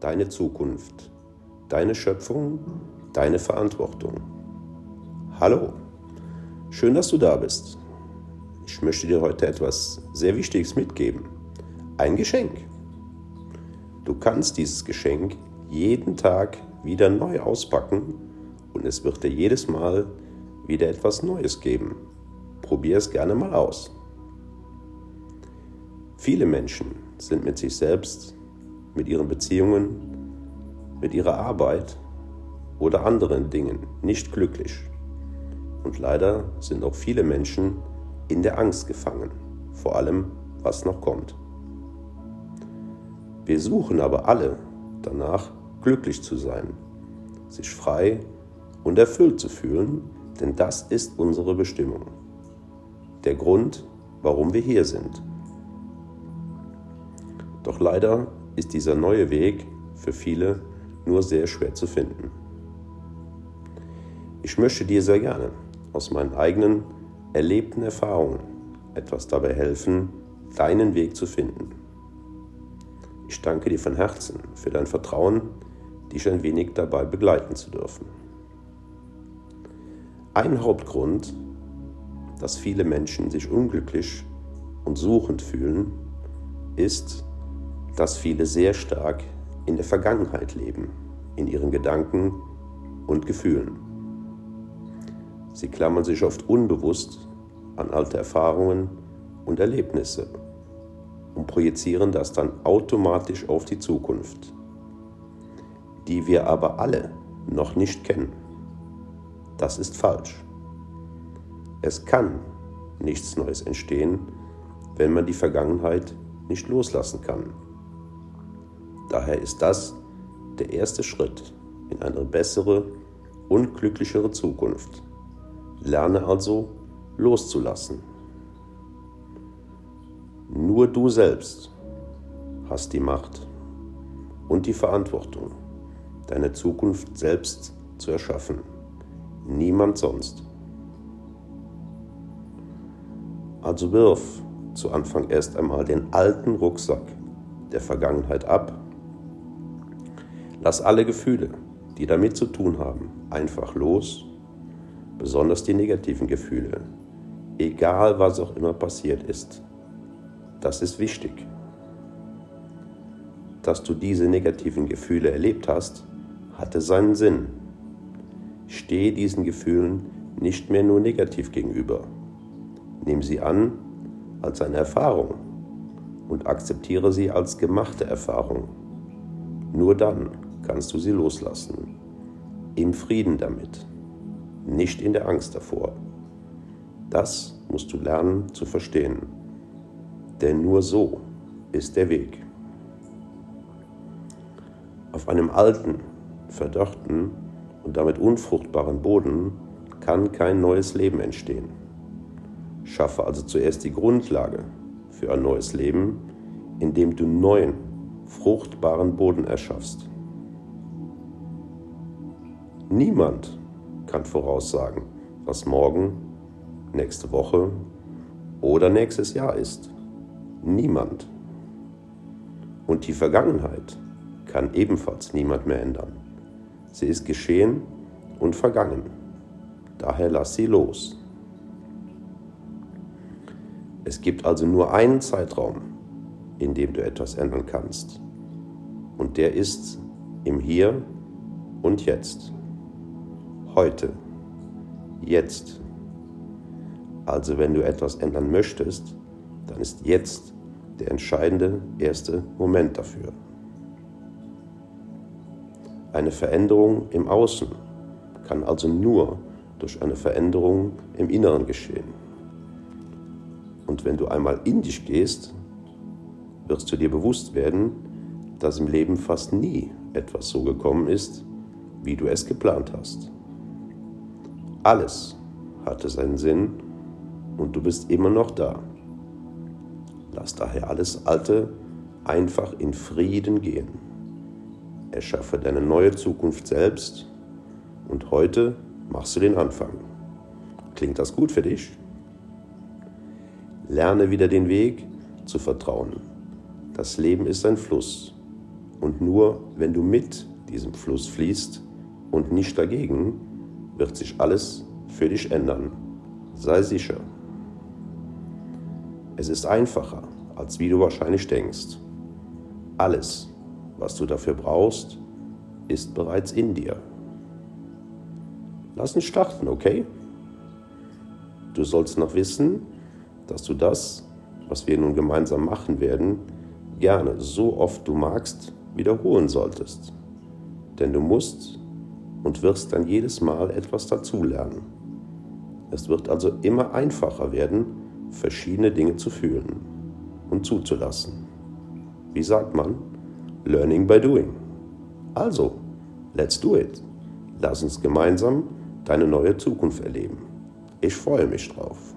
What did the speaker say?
deine Zukunft, deine Schöpfung, deine Verantwortung. Hallo, schön, dass du da bist. Ich möchte dir heute etwas sehr Wichtiges mitgeben. Ein Geschenk. Du kannst dieses Geschenk jeden Tag wieder neu auspacken und es wird dir jedes Mal wieder etwas Neues geben. Probier es gerne mal aus. Viele Menschen sind mit sich selbst, mit ihren Beziehungen, mit ihrer Arbeit oder anderen Dingen nicht glücklich. Und leider sind auch viele Menschen in der Angst gefangen, vor allem was noch kommt. Wir suchen aber alle danach, glücklich zu sein, sich frei und erfüllt zu fühlen, denn das ist unsere Bestimmung. Der Grund, warum wir hier sind. Doch leider ist dieser neue Weg für viele nur sehr schwer zu finden. Ich möchte dir sehr gerne aus meinen eigenen erlebten Erfahrungen etwas dabei helfen, deinen Weg zu finden. Ich danke dir von Herzen für dein Vertrauen, dich ein wenig dabei begleiten zu dürfen. Ein Hauptgrund, dass viele Menschen sich unglücklich und suchend fühlen, ist, dass viele sehr stark in der Vergangenheit leben, in ihren Gedanken und Gefühlen. Sie klammern sich oft unbewusst an alte Erfahrungen und Erlebnisse und projizieren das dann automatisch auf die Zukunft, die wir aber alle noch nicht kennen. Das ist falsch. Es kann nichts Neues entstehen, wenn man die Vergangenheit nicht loslassen kann. Daher ist das der erste Schritt in eine bessere und glücklichere Zukunft. Lerne also loszulassen. Nur du selbst hast die Macht und die Verantwortung, deine Zukunft selbst zu erschaffen. Niemand sonst. Also wirf zu Anfang erst einmal den alten Rucksack der Vergangenheit ab. Lass alle Gefühle, die damit zu tun haben, einfach los besonders die negativen Gefühle, egal was auch immer passiert ist. Das ist wichtig. Dass du diese negativen Gefühle erlebt hast, hatte seinen Sinn. Stehe diesen Gefühlen nicht mehr nur negativ gegenüber. Nimm sie an als eine Erfahrung und akzeptiere sie als gemachte Erfahrung. Nur dann kannst du sie loslassen, im Frieden damit nicht in der Angst davor. Das musst du lernen zu verstehen, denn nur so ist der Weg. Auf einem alten, verdörrten und damit unfruchtbaren Boden kann kein neues Leben entstehen. Schaffe also zuerst die Grundlage für ein neues Leben, indem du neuen, fruchtbaren Boden erschaffst. Niemand kann voraussagen, was morgen, nächste Woche oder nächstes Jahr ist. Niemand. Und die Vergangenheit kann ebenfalls niemand mehr ändern. Sie ist geschehen und vergangen. Daher lass sie los. Es gibt also nur einen Zeitraum, in dem du etwas ändern kannst. Und der ist im Hier und Jetzt heute, jetzt. Also wenn du etwas ändern möchtest, dann ist jetzt der entscheidende erste Moment dafür. Eine Veränderung im Außen kann also nur durch eine Veränderung im Inneren geschehen. Und wenn du einmal in dich gehst, wirst du dir bewusst werden, dass im Leben fast nie etwas so gekommen ist, wie du es geplant hast. Alles hatte seinen Sinn und du bist immer noch da. Lass daher alles Alte einfach in Frieden gehen. Erschaffe deine neue Zukunft selbst und heute machst du den Anfang. Klingt das gut für dich? Lerne wieder den Weg zu vertrauen. Das Leben ist ein Fluss Und nur wenn du mit diesem Fluss fließt und nicht dagegen, wird sich alles für dich ändern. Sei sicher. Es ist einfacher, als wie du wahrscheinlich denkst. Alles, was du dafür brauchst, ist bereits in dir. Lass uns starten, okay? Du sollst noch wissen, dass du das, was wir nun gemeinsam machen werden, gerne so oft du magst wiederholen solltest. Denn du musst und wirst dann jedes Mal etwas dazulernen. Es wird also immer einfacher werden, verschiedene Dinge zu fühlen und zuzulassen. Wie sagt man? Learning by doing. Also, let's do it. Lass uns gemeinsam deine neue Zukunft erleben. Ich freue mich drauf.